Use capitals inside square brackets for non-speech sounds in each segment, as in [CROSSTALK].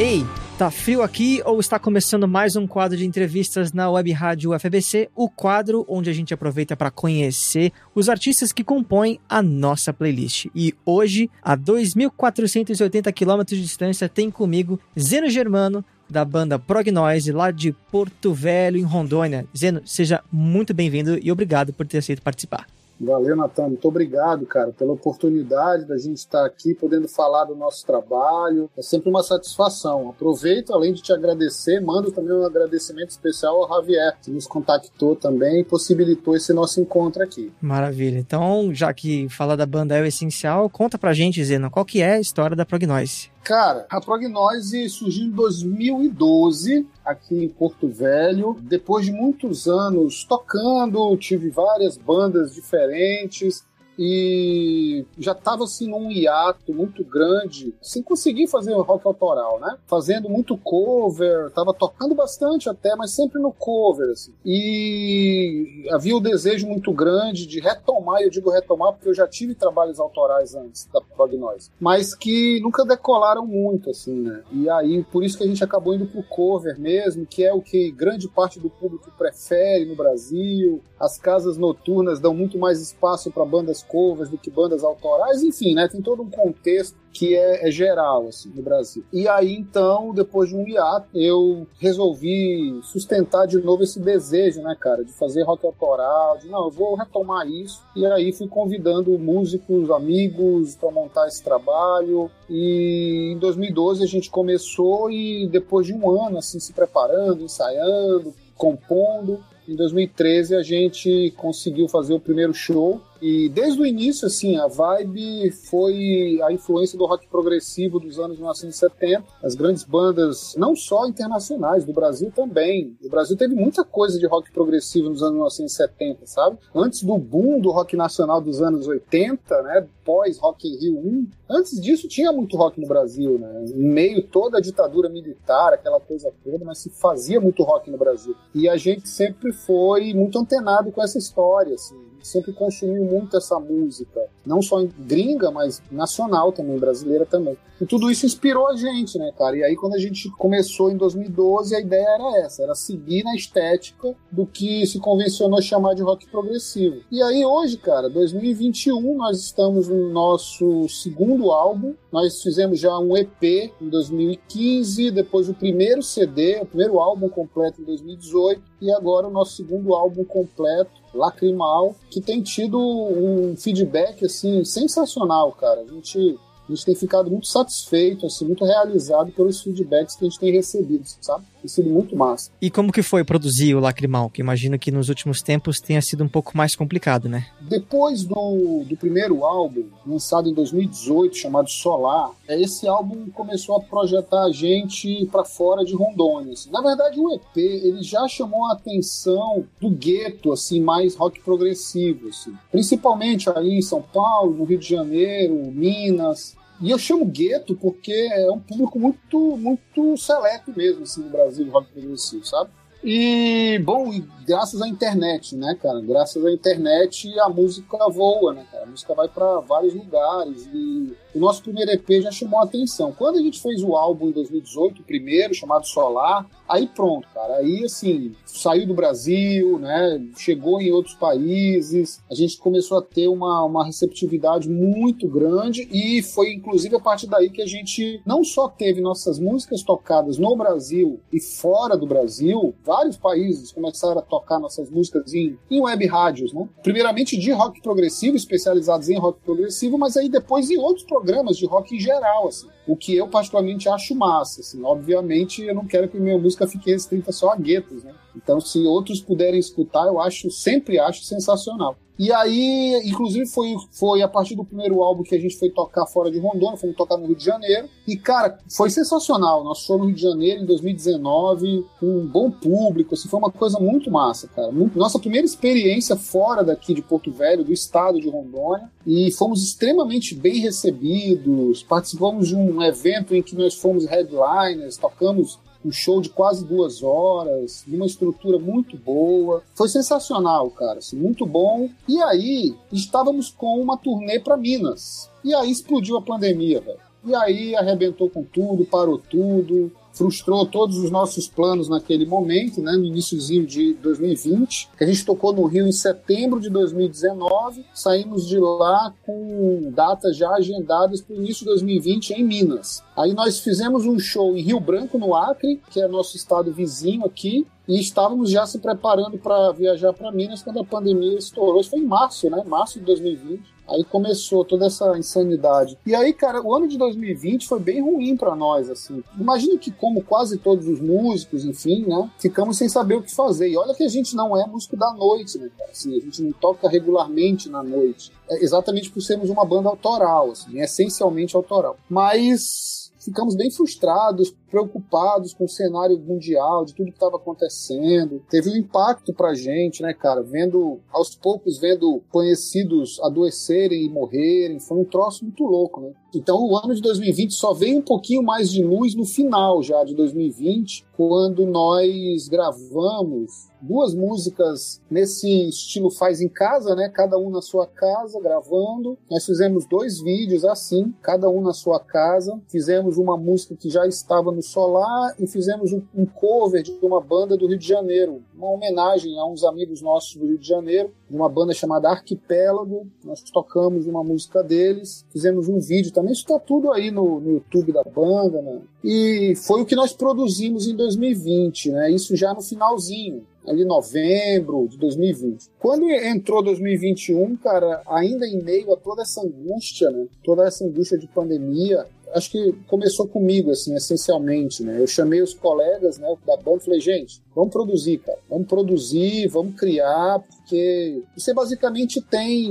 Ei, tá frio aqui ou está começando mais um quadro de entrevistas na Web Rádio UFBC, o quadro onde a gente aproveita para conhecer os artistas que compõem a nossa playlist. E hoje, a 2.480 quilômetros de distância, tem comigo Zeno Germano, da banda Prognoise, lá de Porto Velho, em Rondônia. Zeno, seja muito bem-vindo e obrigado por ter aceito participar. Valeu, Natan. Muito obrigado, cara, pela oportunidade da gente estar aqui podendo falar do nosso trabalho. É sempre uma satisfação. Aproveito, além de te agradecer, mando também um agradecimento especial ao Javier, que nos contactou também e possibilitou esse nosso encontro aqui. Maravilha. Então, já que falar da banda é o essencial, conta pra gente, Zena, qual que é a história da Prognose? Cara, a Prognose surgiu em 2012 aqui em Porto Velho. Depois de muitos anos tocando, tive várias bandas diferentes e já estava assim num hiato muito grande, sem conseguir fazer rock autoral, né? Fazendo muito cover, tava tocando bastante até, mas sempre no cover, assim. E havia o desejo muito grande de retomar, eu digo retomar porque eu já tive trabalhos autorais antes da Prognose, mas que nunca decolaram muito, assim, né? E aí, por isso que a gente acabou indo pro cover mesmo, que é o que grande parte do público prefere no Brasil. As casas noturnas dão muito mais espaço para bandas covers do que bandas autorais, enfim, né? Tem todo um contexto que é, é, geral assim no Brasil. E aí então, depois de um hiato, eu resolvi sustentar de novo esse desejo, né, cara, de fazer rock autoral, de não, eu vou retomar isso. E aí fui convidando músicos, amigos para montar esse trabalho. E em 2012 a gente começou e depois de um ano assim se preparando, ensaiando, compondo, em 2013 a gente conseguiu fazer o primeiro show e desde o início, assim, a vibe foi a influência do rock progressivo dos anos 1970. As grandes bandas, não só internacionais, do Brasil também. O Brasil teve muita coisa de rock progressivo nos anos 1970, sabe? Antes do boom do rock nacional dos anos 80, né? Pós Rock in Rio 1. Antes disso tinha muito rock no Brasil, né? Em meio toda a ditadura militar, aquela coisa toda, mas se fazia muito rock no Brasil. E a gente sempre foi muito antenado com essa história, assim sempre consumiu muito essa música, não só gringa, mas nacional também, brasileira também. E tudo isso inspirou a gente, né, cara? E aí quando a gente começou em 2012, a ideia era essa, era seguir na estética do que se convencionou chamar de rock progressivo. E aí hoje, cara, 2021, nós estamos no nosso segundo álbum, nós fizemos já um EP em 2015, depois o primeiro CD, o primeiro álbum completo em 2018 e agora o nosso segundo álbum completo Lacrimal, que tem tido um feedback assim sensacional, cara. A gente a gente tem ficado muito satisfeito, assim, muito realizado pelos feedbacks que a gente tem recebido, sabe? Tem sido muito massa. E como que foi produzir o Lacrimal? Que imagino que nos últimos tempos tenha sido um pouco mais complicado, né? Depois do, do primeiro álbum, lançado em 2018, chamado Solar, é, esse álbum começou a projetar a gente para fora de Rondônia. Assim. Na verdade, o EP ele já chamou a atenção do gueto, assim, mais rock progressivo, assim. Principalmente aí em São Paulo, no Rio de Janeiro, Minas, e eu chamo gueto porque é um público muito, muito seleto mesmo, assim, no Brasil, de rock progressivo, sabe? E, bom, graças à internet, né, cara? Graças à internet a música voa, né, cara? A música vai para vários lugares e o nosso primeiro EP já chamou a atenção. Quando a gente fez o álbum em 2018, o primeiro, chamado Solar, aí pronto, cara. Aí, assim, saiu do Brasil, né? Chegou em outros países. A gente começou a ter uma, uma receptividade muito grande e foi, inclusive, a partir daí que a gente não só teve nossas músicas tocadas no Brasil e fora do Brasil, vários países começaram a tocar nossas músicas em, em web rádios, né? Primeiramente de rock progressivo, especializados em rock progressivo, mas aí depois em outros programas de rock em geral, assim. O que eu particularmente acho massa, assim. Obviamente, eu não quero que minha música fique restrita só a guetos, né? Então, se outros puderem escutar, eu acho, sempre acho sensacional. E aí, inclusive, foi, foi a partir do primeiro álbum que a gente foi tocar fora de Rondônia, fomos tocar no Rio de Janeiro. E, cara, foi sensacional. Nós fomos no Rio de Janeiro em 2019, com um bom público, assim, foi uma coisa muito massa, cara. Nossa primeira experiência fora daqui de Porto Velho, do estado de Rondônia. E fomos extremamente bem recebidos. Participamos de um evento em que nós fomos headliners, tocamos um show de quase duas horas, numa estrutura muito boa. Foi sensacional, cara, assim, muito bom. E aí, estávamos com uma turnê para Minas. E aí explodiu a pandemia, velho. E aí arrebentou com tudo, parou tudo, frustrou todos os nossos planos naquele momento, né, no iníciozinho de 2020, que a gente tocou no Rio em setembro de 2019, saímos de lá com datas já agendadas para o início de 2020 em Minas. Aí nós fizemos um show em Rio Branco, no Acre, que é nosso estado vizinho aqui, e estávamos já se preparando para viajar para Minas quando a pandemia estourou. Isso foi em março, né? Março de 2020. Aí começou toda essa insanidade. E aí, cara, o ano de 2020 foi bem ruim para nós, assim. Imagina que, como quase todos os músicos, enfim, né, ficamos sem saber o que fazer. E olha que a gente não é músico da noite, né? Assim, a gente não toca regularmente na noite. É exatamente por sermos uma banda autoral, assim, essencialmente autoral. Mas ficamos bem frustrados, preocupados com o cenário mundial, de tudo que estava acontecendo. Teve um impacto pra gente, né, cara? Vendo, aos poucos, vendo conhecidos adoecerem e morrerem. Foi um troço muito louco, né? Então o ano de 2020 só veio um pouquinho mais de luz no final já de 2020, quando nós gravamos duas músicas nesse estilo faz em casa, né? Cada um na sua casa gravando. Nós fizemos dois vídeos assim, cada um na sua casa. Fizemos uma música que já estava no Solar e fizemos um, um cover de uma banda do Rio de Janeiro, uma homenagem a uns amigos nossos do Rio de Janeiro, de uma banda chamada Arquipélago. Nós tocamos uma música deles, fizemos um vídeo também. Isso está tudo aí no, no, YouTube da banda, né? E foi o que nós produzimos em 2020, né? Isso já no finalzinho ali novembro de 2020. Quando entrou 2021, cara, ainda em meio a toda essa angústia, né? Toda essa angústia de pandemia, acho que começou comigo, assim, essencialmente, né? Eu chamei os colegas, né, da banda falei, gente, vamos produzir, cara. Vamos produzir, vamos criar, porque você basicamente tem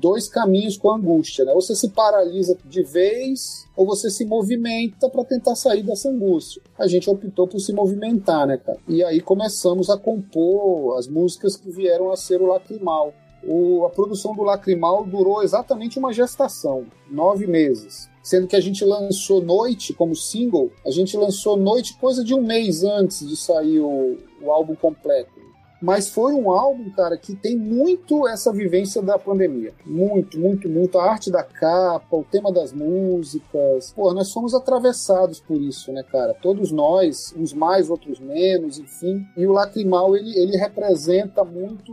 dois caminhos com a angústia, né? Ou você se paralisa de vez, ou você se movimenta para tentar sair dessa angústia. A gente optou por se movimentar, né, cara? E aí começamos a compor as músicas que vieram a ser o Lacrimal. O, a produção do Lacrimal durou exatamente uma gestação, nove meses sendo que a gente lançou Noite como single, a gente lançou Noite coisa de um mês antes de sair o, o álbum completo. Mas foi um álbum, cara, que tem muito essa vivência da pandemia. Muito, muito, muito. A arte da capa, o tema das músicas. Pô, nós fomos atravessados por isso, né, cara? Todos nós, uns mais, outros menos, enfim. E o Lacrimal, ele, ele representa muito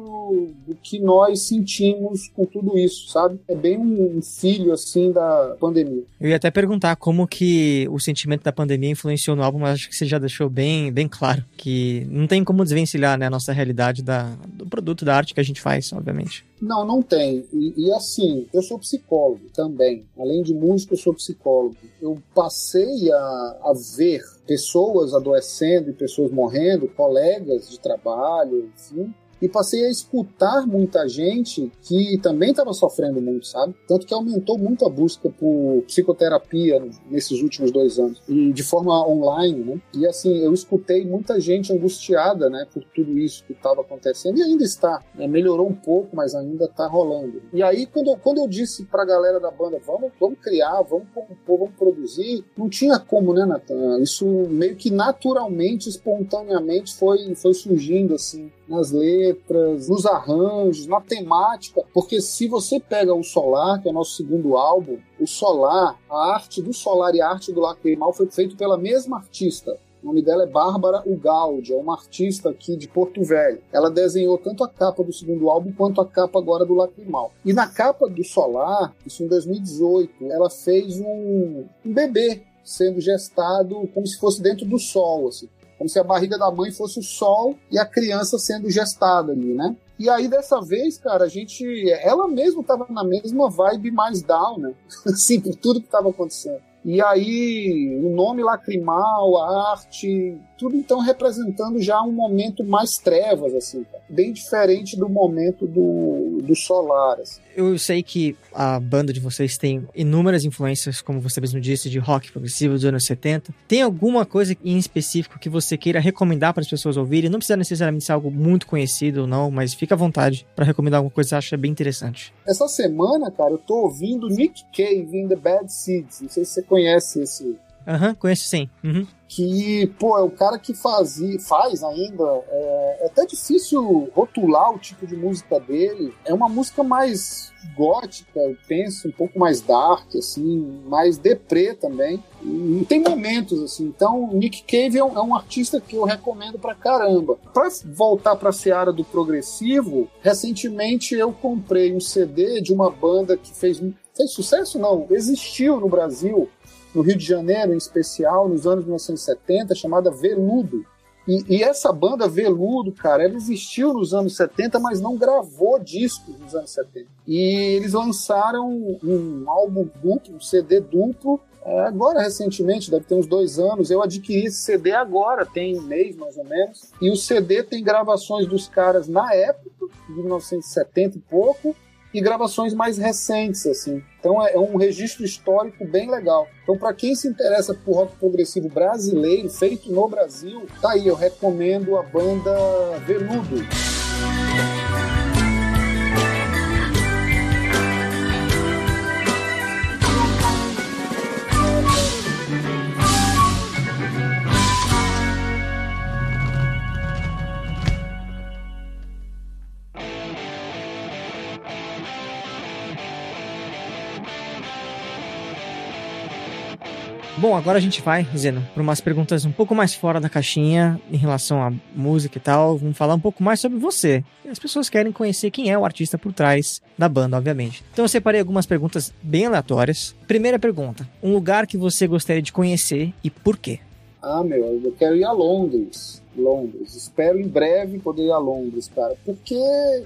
do que nós sentimos com tudo isso, sabe? É bem um, um filho, assim, da pandemia. Eu ia até perguntar como que o sentimento da pandemia influenciou no álbum, mas acho que você já deixou bem, bem claro que não tem como desvencilhar, né, a nossa realidade qualidade da, do produto, da arte que a gente faz, obviamente. Não, não tem. E, e, assim, eu sou psicólogo também. Além de músico, eu sou psicólogo. Eu passei a, a ver pessoas adoecendo e pessoas morrendo, colegas de trabalho, enfim, e passei a escutar muita gente que também estava sofrendo muito, sabe? Tanto que aumentou muito a busca por psicoterapia nesses últimos dois anos e de forma online, né? E assim, eu escutei muita gente angustiada, né, por tudo isso que estava acontecendo e ainda está, né? Melhorou um pouco, mas ainda está rolando. E aí, quando, quando eu disse para a galera da banda, vamos, vamos criar, vamos compor, vamos produzir, não tinha como, né, Natan? Isso meio que naturalmente, espontaneamente foi, foi surgindo assim nas letras, nos arranjos, na temática, porque se você pega o Solar, que é nosso segundo álbum, o Solar, a arte do Solar e a arte do Lacrimal foi feito pela mesma artista. O nome dela é Bárbara Ugaldi, é uma artista aqui de Porto Velho. Ela desenhou tanto a capa do segundo álbum quanto a capa agora do Lacrimal. E na capa do Solar, isso em 2018, ela fez um, um bebê sendo gestado como se fosse dentro do sol, assim como se a barriga da mãe fosse o sol e a criança sendo gestada ali, né? E aí, dessa vez, cara, a gente. Ela mesma estava na mesma vibe mais down, né? [LAUGHS] assim, por tudo que estava acontecendo. E aí, o nome lacrimal, a arte, tudo então representando já um momento mais trevas, assim, bem diferente do momento do, do. Assim. Eu sei que a banda de vocês tem inúmeras influências, como você mesmo disse, de rock progressivo dos anos 70. Tem alguma coisa em específico que você queira recomendar para as pessoas ouvirem? Não precisa necessariamente ser algo muito conhecido ou não, mas fica à vontade para recomendar alguma coisa que você acha bem interessante. Essa semana, cara, eu tô ouvindo Nick Cave in The Bad Seeds. Não sei se você conhece esse Aham, uhum, conheço sim. Uhum. Que, pô, é o cara que fazia, faz ainda. É, é até difícil rotular o tipo de música dele. É uma música mais gótica, eu penso, um pouco mais dark, assim, mais deprê também. E tem momentos, assim. Então, Nick Cave é um, é um artista que eu recomendo pra caramba. Pra voltar pra seara do progressivo, recentemente eu comprei um CD de uma banda que fez fez sucesso não, existiu no Brasil, no Rio de Janeiro em especial, nos anos 1970, chamada Veludo. E, e, essa banda Veludo, cara, ela existiu nos anos 70, mas não gravou discos nos anos 70. E eles lançaram um álbum duplo, um CD duplo, é, agora recentemente, deve ter uns dois anos. Eu adquiri esse CD agora, tem um mês mais ou menos. E o CD tem gravações dos caras na época, de 1970 e pouco, e gravações mais recentes, assim. Então é, é um registro histórico bem legal. Então, para quem se interessa por rock progressivo brasileiro, feito no Brasil, tá aí, eu recomendo a banda Veludo. Bom, agora a gente vai, Zeno, para umas perguntas um pouco mais fora da caixinha em relação à música e tal. Vamos falar um pouco mais sobre você. As pessoas querem conhecer quem é o artista por trás da banda, obviamente. Então eu separei algumas perguntas bem aleatórias. Primeira pergunta: um lugar que você gostaria de conhecer e por quê? Ah, meu, eu quero ir a Londres. Londres. Espero em breve poder ir a Londres, cara. Porque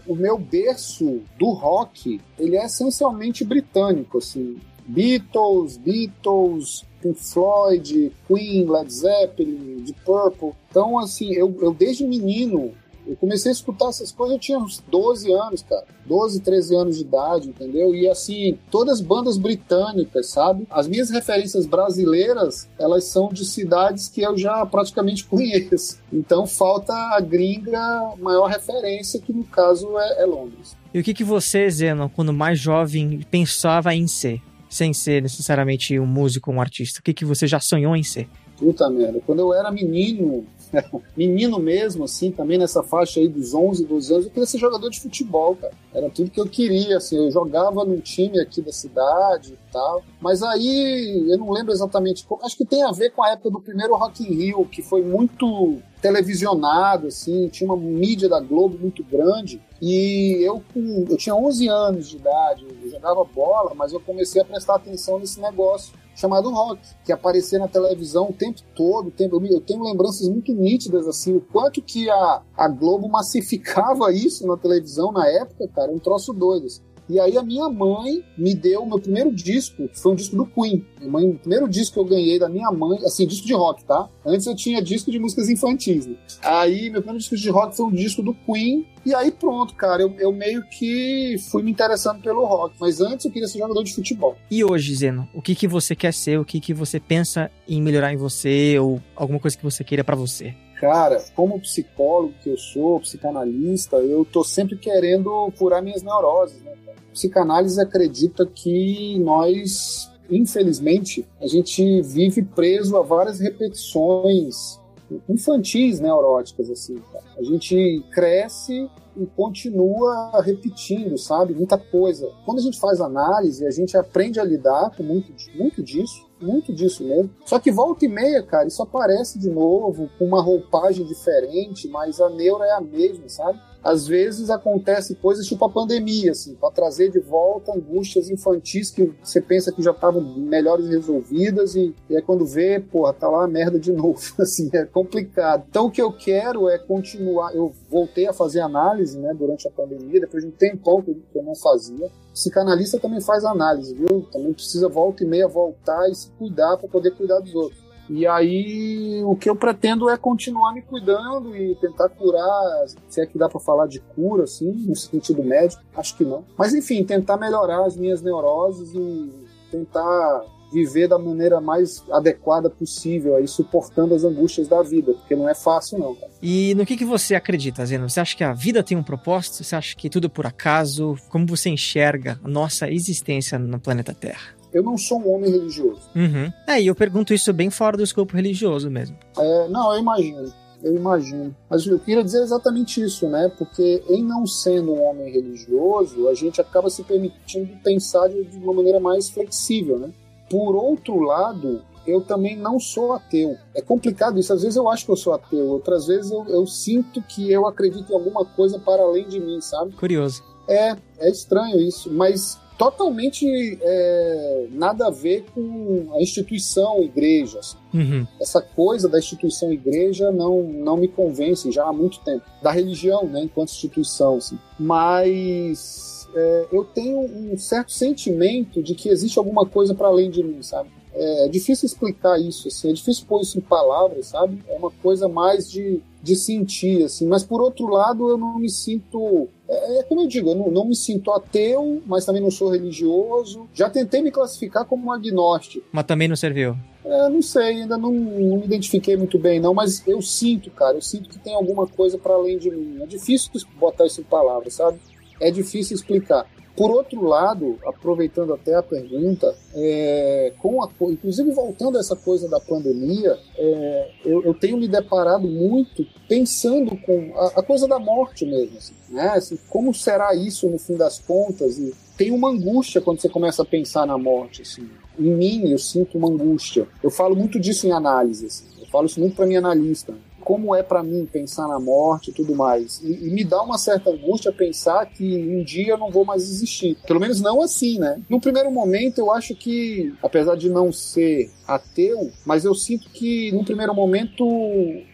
o meu berço do rock, ele é essencialmente britânico, assim. Beatles, Beatles, Pink Floyd, Queen, Led Zeppelin, Deep Purple. Então, assim, eu, eu desde menino, eu comecei a escutar essas coisas, eu tinha uns 12 anos, cara. 12, 13 anos de idade, entendeu? E assim, todas as bandas britânicas, sabe? As minhas referências brasileiras, elas são de cidades que eu já praticamente [LAUGHS] conheço. Então falta a gringa maior referência, que no caso é, é Londres. E o que, que você, Zeno, quando mais jovem, pensava em ser? Sem ser necessariamente um músico, um artista? O que, que você já sonhou em ser? Puta merda, quando eu era menino, [LAUGHS] menino mesmo, assim, também nessa faixa aí dos 11, 12 anos, eu queria ser jogador de futebol, cara. Era tudo que eu queria, assim, eu jogava num time aqui da cidade e tal. Mas aí, eu não lembro exatamente como, acho que tem a ver com a época do primeiro Rock in Rio, que foi muito televisionado, assim, tinha uma mídia da Globo muito grande. E eu, eu tinha 11 anos de idade, jogava bola, mas eu comecei a prestar atenção nesse negócio chamado rock, que aparecia na televisão o tempo todo. O tempo, eu tenho lembranças muito nítidas, assim, o quanto que a, a Globo massificava [LAUGHS] isso na televisão na época, cara, um troço doido. Assim. E aí a minha mãe me deu o meu primeiro disco, foi um disco do Queen. Minha mãe, o primeiro disco que eu ganhei da minha mãe, assim, disco de rock, tá? Antes eu tinha disco de músicas infantis, né? Aí meu primeiro disco de rock foi um disco do Queen. E aí pronto, cara, eu, eu meio que fui me interessando pelo rock. Mas antes eu queria ser jogador de futebol. E hoje, Zeno, o que, que você quer ser? O que, que você pensa em melhorar em você? Ou alguma coisa que você queira para você? Cara, como psicólogo que eu sou, psicanalista, eu tô sempre querendo curar minhas neuroses, né? psicanálise acredita que nós, infelizmente, a gente vive preso a várias repetições infantis neuróticas, assim. Tá? A gente cresce e continua repetindo, sabe? Muita coisa. Quando a gente faz análise, a gente aprende a lidar com muito, muito disso, muito disso mesmo. Só que volta e meia, cara, isso aparece de novo, com uma roupagem diferente, mas a neura é a mesma, sabe? às vezes acontece coisas tipo a pandemia, assim, para trazer de volta angústias infantis que você pensa que já estavam melhores resolvidas e, e é quando vê, porra, tá lá a merda de [LAUGHS] novo, assim, é complicado. Então o que eu quero é continuar, eu voltei a fazer análise, né, durante a pandemia, depois de um tempão que eu não fazia. Psicanalista também faz análise, viu? Também precisa volta e meia voltar e se cuidar para poder cuidar dos outros. E aí o que eu pretendo é continuar me cuidando e tentar curar, se é que dá para falar de cura, assim, no sentido médico, acho que não. Mas enfim, tentar melhorar as minhas neuroses e tentar viver da maneira mais adequada possível, aí suportando as angústias da vida, porque não é fácil não. Cara. E no que, que você acredita, Zeno? Você acha que a vida tem um propósito? Você acha que tudo é por acaso? Como você enxerga a nossa existência no planeta Terra? eu não sou um homem religioso. Uhum. É, e eu pergunto isso bem fora do escopo religioso mesmo. É, não, eu imagino. Eu imagino. Mas eu queria dizer exatamente isso, né? Porque em não sendo um homem religioso, a gente acaba se permitindo pensar de, de uma maneira mais flexível, né? Por outro lado, eu também não sou ateu. É complicado isso. Às vezes eu acho que eu sou ateu, outras vezes eu, eu sinto que eu acredito em alguma coisa para além de mim, sabe? Curioso. É, é estranho isso, mas totalmente é, nada a ver com a instituição igreja. Assim. Uhum. Essa coisa da instituição igreja não, não me convence já há muito tempo. Da religião, né, enquanto instituição. Assim. Mas é, eu tenho um certo sentimento de que existe alguma coisa para além de mim, sabe? É, é difícil explicar isso, assim, é difícil pôr isso em palavras, sabe? É uma coisa mais de, de sentir, assim. Mas por outro lado, eu não me sinto é, é, como eu digo, eu não, não, me sinto ateu, mas também não sou religioso. Já tentei me classificar como um agnóstico. Mas também não serviu. É, não sei, ainda não, não, me identifiquei muito bem, não, mas eu sinto, cara, eu sinto que tem alguma coisa para além de mim. É difícil botar isso em palavras, sabe? É difícil explicar. Por outro lado, aproveitando até a pergunta, é, com a, inclusive voltando a essa coisa da pandemia, é, eu, eu, tenho me deparado muito pensando com a, a coisa da morte mesmo. Assim, né? Assim, como será isso no fim das contas? E tem uma angústia quando você começa a pensar na morte. Assim. Em mim, eu sinto uma angústia. Eu falo muito disso em análise. Assim. Eu falo isso muito para minha analista como é para mim pensar na morte e tudo mais. E, e, me dá uma certa angústia pensar que um dia eu não vou mais existir. Pelo menos não assim, né? No primeiro momento, eu acho que, apesar de não ser ateu, mas eu sinto que, no primeiro momento,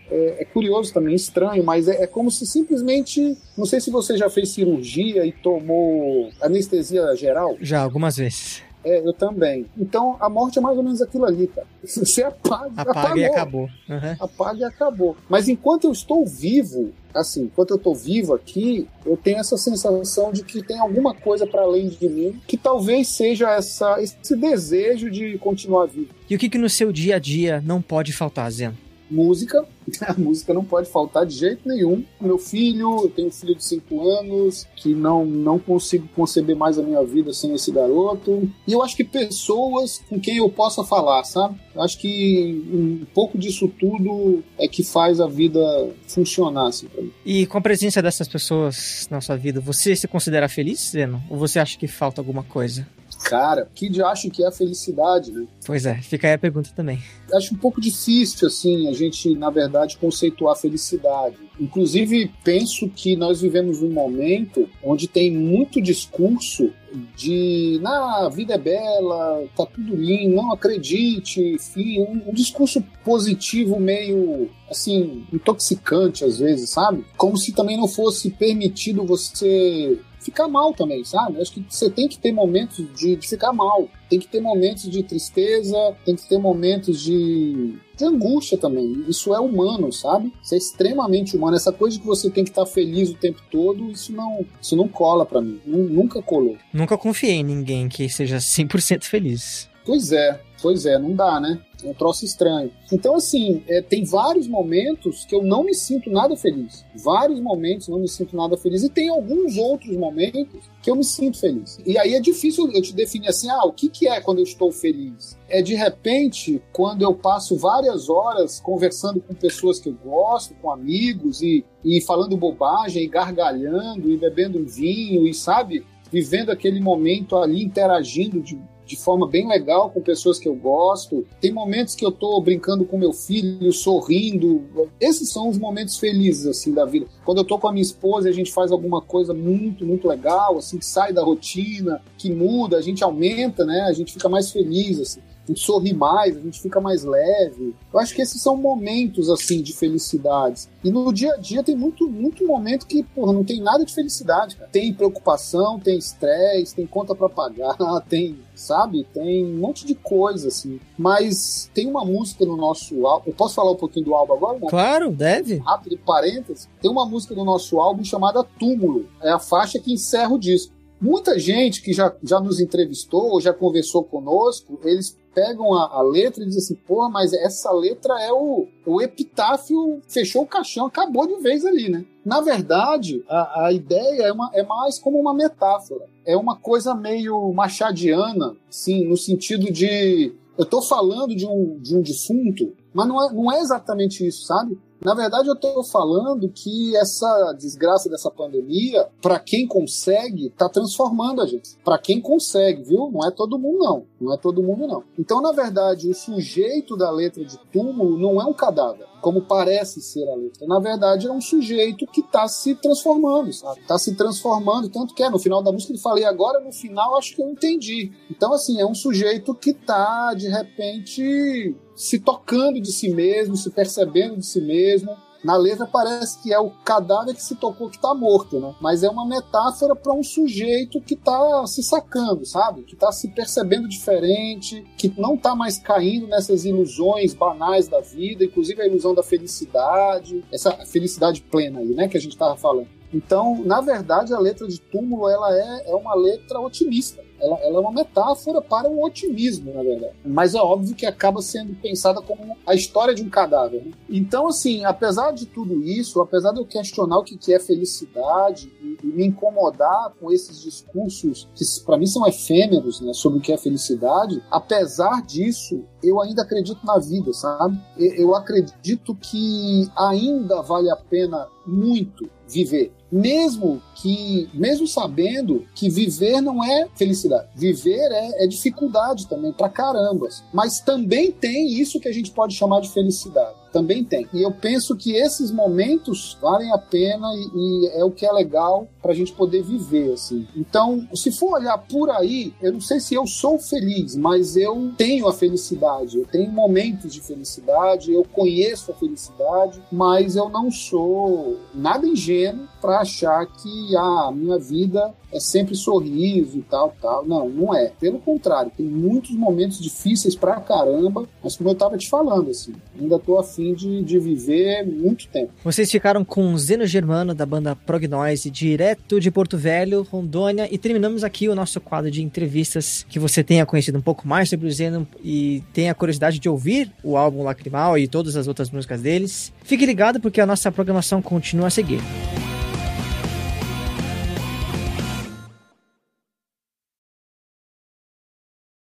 é, é, curioso também, estranho, mas é, é, como se simplesmente. Não sei se você já fez cirurgia e tomou anestesia geral. Já, algumas vezes. É, eu também. Então, a morte é mais ou menos aquilo ali, cara. [LAUGHS] Você apaga, apaga apagou. e acabou. Uhum. Apaga e acabou. Mas enquanto eu estou vivo, assim, enquanto eu estou vivo aqui, eu tenho essa sensação de que tem alguma coisa para além de mim, que talvez seja essa, esse desejo de continuar vivo. E o que, que no seu dia a dia não pode faltar, Zeno? Música. [LAUGHS] A música não pode faltar de jeito nenhum. Meu filho, eu tenho um filho de 5 anos, que não, não consigo conceber mais a minha vida sem esse garoto. E eu acho que pessoas com quem eu possa falar, sabe? Eu acho que um pouco disso tudo é que faz a vida funcionar, assim, pra mim. E com a presença dessas pessoas na sua vida, você se considera feliz, Zeno? Ou você acha que falta alguma coisa? Cara, que de acho que é a felicidade, né? Pois é, fica aí a pergunta também. Acho um pouco difícil, assim, a gente, na verdade, conceituar felicidade. Inclusive, penso que nós vivemos um momento onde tem muito discurso de na vida é bela, tá tudo lindo, não acredite, enfim, um, um, discurso positivo meio assim intoxicante às vezes, sabe? Como se também não fosse permitido você ficar mal também, sabe? Acho que você tem que ter momentos de, de ficar mal, tem que ter momentos de tristeza, tem que ter momentos de, de angústia também. Isso é humano, sabe? Isso é extremamente humano. Essa coisa de que você tem que estar feliz o tempo todo, isso não, isso não cola para mim. Nunca colou. Nunca confiei em ninguém que seja 100% feliz. Pois é, pois é, não dá, né? É um troço estranho. Então, assim, é, tem vários momentos que eu não me sinto nada feliz. Vários momentos não me sinto nada feliz. E tem alguns outros momentos que eu me sinto feliz. E aí é difícil eu te definir assim, ah, o que, que é quando eu estou feliz? É de repente, quando eu passo várias horas conversando com pessoas que eu gosto, com amigos, e, e falando bobagem, e gargalhando, e bebendo vinho, e sabe? Vivendo aquele momento ali, interagindo de de forma bem legal com pessoas que eu gosto. Tem momentos que eu tô brincando com meu filho, sorrindo. Esses são os momentos felizes, assim, da vida. Quando eu tô com a minha esposa a gente faz alguma coisa muito, muito legal, assim, que sai da rotina, que muda, a gente aumenta, né? A gente fica mais feliz, assim a gente sorri mais, a gente fica mais leve. Eu acho que esses são momentos, assim, de felicidades. E no dia a dia tem muito, muito momento que, porra, não tem nada de felicidade, cara. Tem preocupação, tem estresse, tem conta para pagar, [LAUGHS] tem, sabe? Tem um monte de coisa, assim. Mas tem uma música no nosso álbum. Eu posso falar um pouquinho do álbum agora? Não? Claro, deve. Rápido, parênteses. Tem uma música no nosso álbum chamada Túmulo. É a faixa que encerra o disco. Muita gente que já, já nos entrevistou ou já conversou conosco, eles pegam a, a letra e dizem assim, porra, mas essa letra é o, o epitáfio, fechou o caixão, acabou de vez ali, né? Na verdade, a, a ideia é, uma, é mais como uma metáfora. É uma coisa meio machadiana, sim, no sentido de. Eu estou falando de um, de um defunto, mas não é, não é exatamente isso, sabe? Na verdade, eu estou falando que essa desgraça dessa pandemia, para quem consegue, está transformando a gente. Para quem consegue, viu? Não é todo mundo, não. Não é todo mundo, não. Então, na verdade, o sujeito da letra de túmulo não é um cadáver, como parece ser a letra. Na verdade, é um sujeito que está se transformando, sabe? Está se transformando, tanto que é no final da música ele falei agora no final acho que eu entendi. Então, assim, é um sujeito que está de repente se tocando de si mesmo, se percebendo de si mesmo. Na letra parece que é o cadáver que se tocou que está morto, né? Mas é uma metáfora para um sujeito que está se sacando, sabe? Que está se percebendo diferente, que não está mais caindo nessas ilusões banais da vida, inclusive a ilusão da felicidade, essa felicidade plena aí, né? Que a gente estava falando. Então, na verdade, a letra de túmulo ela é, é uma letra otimista ela, ela, é uma metáfora para o otimismo, na verdade. Mas é óbvio que acaba sendo pensada como a história de um cadáver. Né? Então, assim, apesar de tudo isso, apesar de eu questionar o que é felicidade e, e me incomodar com esses discursos que, para mim, são efêmeros né, sobre o que é felicidade, apesar disso, eu ainda acredito na vida, sabe? Eu acredito que ainda vale a pena muito viver mesmo que, mesmo sabendo que viver não é felicidade, viver é, é dificuldade também pra caramba. Mas também tem isso que a gente pode chamar de felicidade também tem. E eu penso que esses momentos valem a pena e, e é o que é legal para a gente poder viver, assim. Então, se for olhar por aí, eu não sei se eu sou feliz, mas eu tenho a felicidade, eu tenho momentos de felicidade, eu conheço a felicidade, mas eu não sou nada ingênuo para achar que ah, a minha vida é sempre sorriso e tal, tal. Não, não é. Pelo contrário, tem muitos momentos difíceis pra caramba, mas como eu tava te falando, assim, ainda tô afim de, de viver muito tempo. Vocês ficaram com Zeno Germano, da banda Prognoise, direto de Porto Velho, Rondônia, e terminamos aqui o nosso quadro de entrevistas, que você tenha conhecido um pouco mais sobre o Zeno e tenha curiosidade de ouvir o álbum Lacrimal e todas as outras músicas deles. Fique ligado porque a nossa programação continua a seguir.